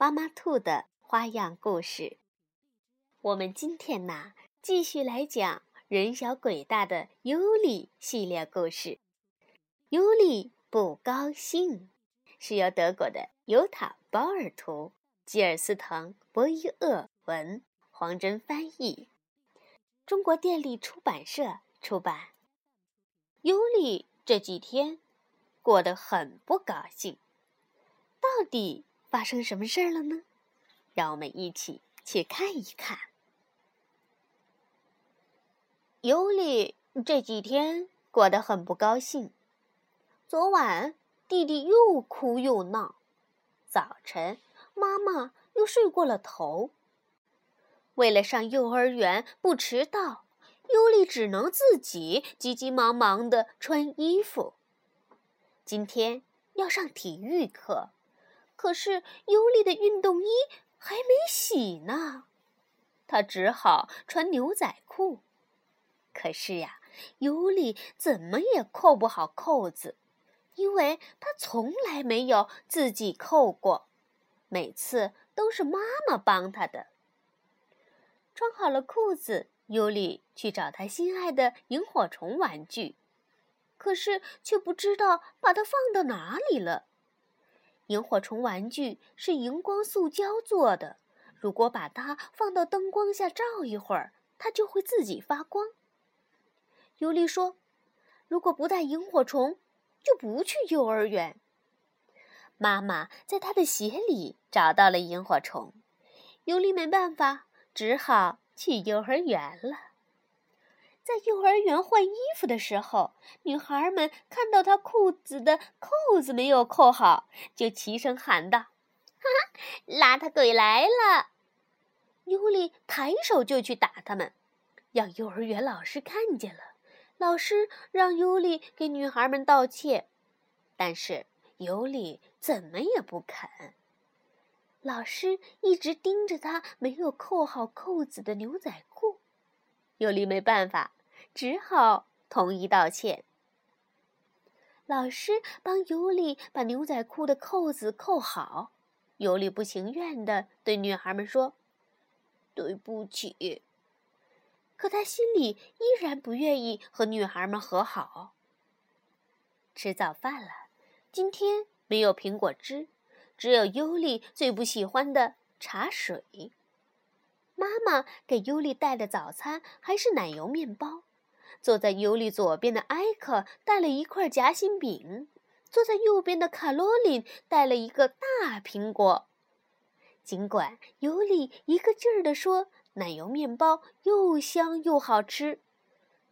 妈妈兔的花样故事，我们今天呢继续来讲人小鬼大的尤里系列故事。尤里不高兴，是由德国的尤塔·鲍尔图、吉尔斯滕·博伊厄文、黄真翻译，中国电力出版社出版。尤里这几天过得很不高兴，到底？发生什么事儿了呢？让我们一起去看一看。尤里这几天过得很不高兴。昨晚弟弟又哭又闹，早晨妈妈又睡过了头。为了上幼儿园不迟到，尤里只能自己急急忙忙的穿衣服。今天要上体育课。可是尤里的运动衣还没洗呢，他只好穿牛仔裤。可是呀，尤里怎么也扣不好扣子，因为他从来没有自己扣过，每次都是妈妈帮他的。穿好了裤子，尤里去找他心爱的萤火虫玩具，可是却不知道把它放到哪里了。萤火虫玩具是荧光塑胶做的，如果把它放到灯光下照一会儿，它就会自己发光。尤里说：“如果不带萤火虫，就不去幼儿园。”妈妈在他的鞋里找到了萤火虫，尤里没办法，只好去幼儿园了。在幼儿园换衣服的时候，女孩们看到他裤子的扣子没有扣好，就齐声喊道：“哈哈，邋遢鬼来了！”尤里抬手就去打他们，让幼儿园老师看见了。老师让尤里给女孩们道歉，但是尤里怎么也不肯。老师一直盯着他没有扣好扣子的牛仔裤，尤里没办法。只好同意道歉。老师帮尤里把牛仔裤的扣子扣好，尤里不情愿地对女孩们说：“对不起。”可他心里依然不愿意和女孩们和好。吃早饭了，今天没有苹果汁，只有尤里最不喜欢的茶水。妈妈给尤里带的早餐还是奶油面包。坐在尤里左边的艾克带了一块夹心饼，坐在右边的卡罗琳带了一个大苹果。尽管尤里一个劲儿地说奶油面包又香又好吃，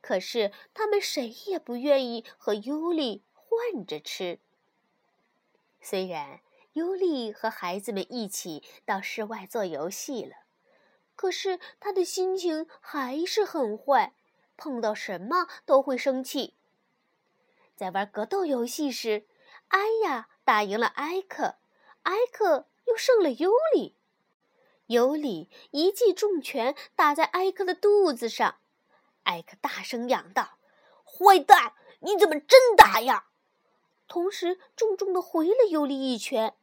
可是他们谁也不愿意和尤里换着吃。虽然尤里和孩子们一起到室外做游戏了，可是他的心情还是很坏。碰到什么都会生气。在玩格斗游戏时，艾呀打赢了埃克，埃克又胜了尤里。尤里一记重拳打在埃克的肚子上，埃克大声嚷道：“坏蛋，你怎么真打呀？”同时重重的回了尤里一拳。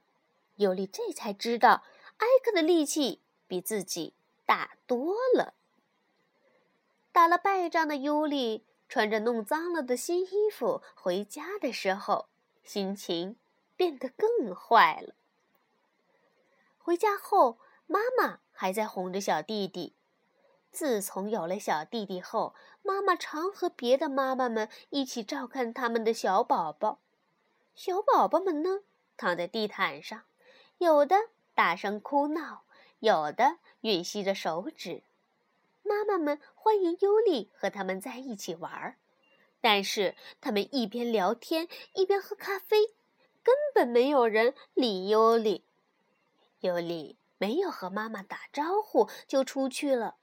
尤里这才知道，埃克的力气比自己大多了。打了败仗的尤里穿着弄脏了的新衣服回家的时候，心情变得更坏了。回家后，妈妈还在哄着小弟弟。自从有了小弟弟后，妈妈常和别的妈妈们一起照看他们的小宝宝。小宝宝们呢，躺在地毯上，有的大声哭闹，有的吮吸着手指。妈妈们欢迎尤里和他们在一起玩儿，但是他们一边聊天一边喝咖啡，根本没有人理尤里。尤里没有和妈妈打招呼就出去了。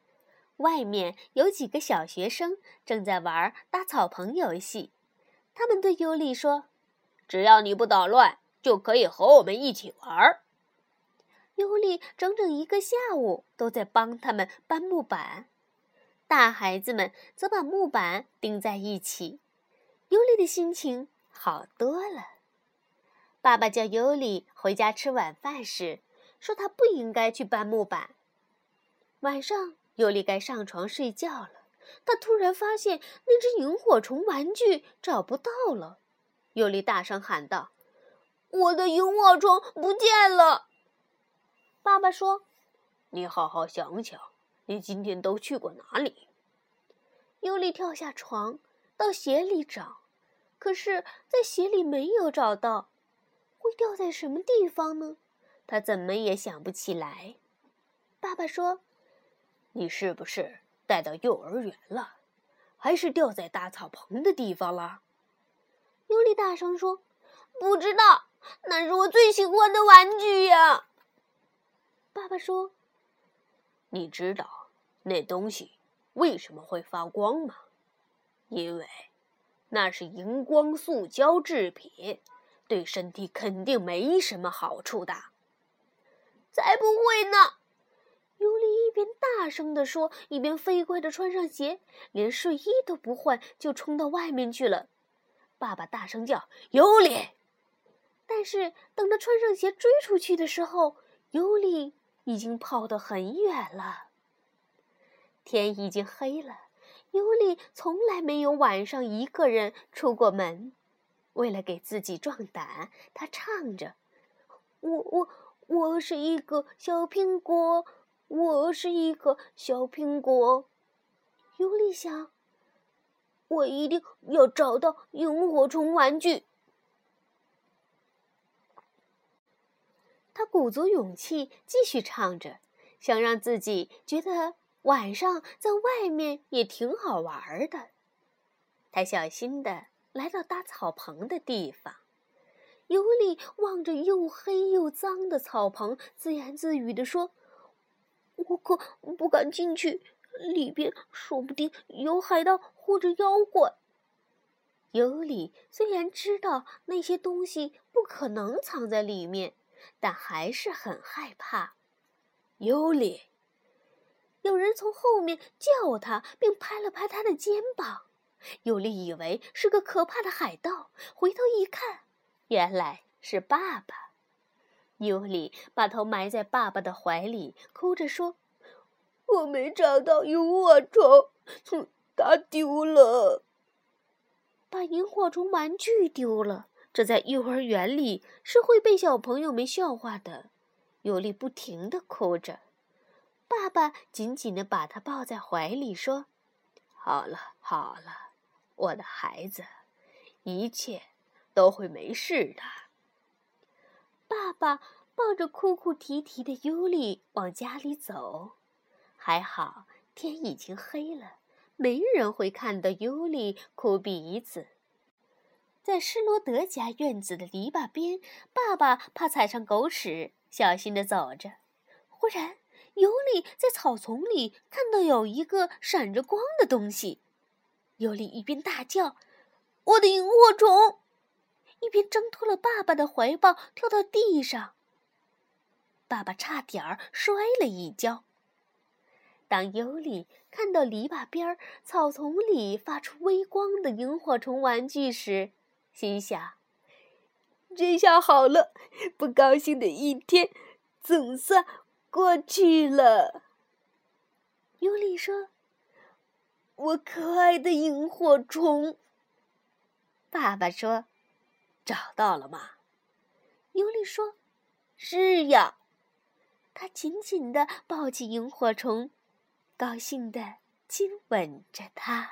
外面有几个小学生正在玩搭草棚游戏，他们对尤里说：“只要你不捣乱，就可以和我们一起玩。”尤里整整一个下午都在帮他们搬木板，大孩子们则把木板钉在一起。尤里的心情好多了。爸爸叫尤里回家吃晚饭时，说他不应该去搬木板。晚上，尤里该上床睡觉了，他突然发现那只萤火虫玩具找不到了。尤里大声喊道：“我的萤火虫不见了！”爸爸说：“你好好想想，你今天都去过哪里？”尤里跳下床，到鞋里找，可是，在鞋里没有找到。会掉在什么地方呢？他怎么也想不起来。爸爸说：“你是不是带到幼儿园了？还是掉在大草棚的地方了？”尤里大声说：“不知道，那是我最喜欢的玩具呀。”爸爸说：“你知道那东西为什么会发光吗？因为那是荧光塑胶制品，对身体肯定没什么好处的。”才不会呢！尤里一边大声地说，一边飞快地穿上鞋，连睡衣都不换就冲到外面去了。爸爸大声叫：“尤里！”但是等他穿上鞋追出去的时候，尤里。已经跑得很远了。天已经黑了，尤里从来没有晚上一个人出过门。为了给自己壮胆，他唱着：“我我我是一个小苹果，我是一个小苹果。”尤里想：“我一定要找到萤火虫玩具。”他鼓足勇气继续唱着，想让自己觉得晚上在外面也挺好玩的。他小心地来到搭草棚的地方，尤里望着又黑又脏的草棚，自言自语地说：“我可不敢进去，里边说不定有海盗或者妖怪。”尤里虽然知道那些东西不可能藏在里面。但还是很害怕。尤里，有人从后面叫他，并拍了拍他的肩膀。尤里以为是个可怕的海盗，回头一看，原来是爸爸。尤里把头埋在爸爸的怀里，哭着说：“我没找到萤火虫，它丢了。把萤火虫玩具丢了。”这在幼儿园里是会被小朋友们笑话的。尤里不停地哭着，爸爸紧紧地把他抱在怀里，说：“好了，好了，我的孩子，一切都会没事的。”爸爸抱着哭哭啼啼的尤里往家里走。还好天已经黑了，没人会看到尤里哭鼻子。在施罗德家院子的篱笆边，爸爸怕踩上狗屎，小心地走着。忽然，尤里在草丛里看到有一个闪着光的东西。尤里一边大叫：“我的萤火虫！”一边挣脱了爸爸的怀抱，跳到地上。爸爸差点儿摔了一跤。当尤里看到篱笆边草丛里发出微光的萤火虫玩具时，心想：“这下好了，不高兴的一天总算过去了。”尤里说：“我可爱的萤火虫。”爸爸说：“找到了吗？”尤里说：“是呀。”他紧紧地抱起萤火虫，高兴地亲吻着它。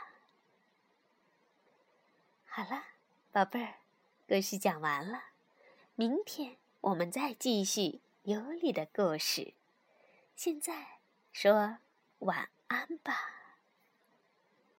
好了。宝贝儿，故事讲完了，明天我们再继续尤里的故事。现在说晚安吧。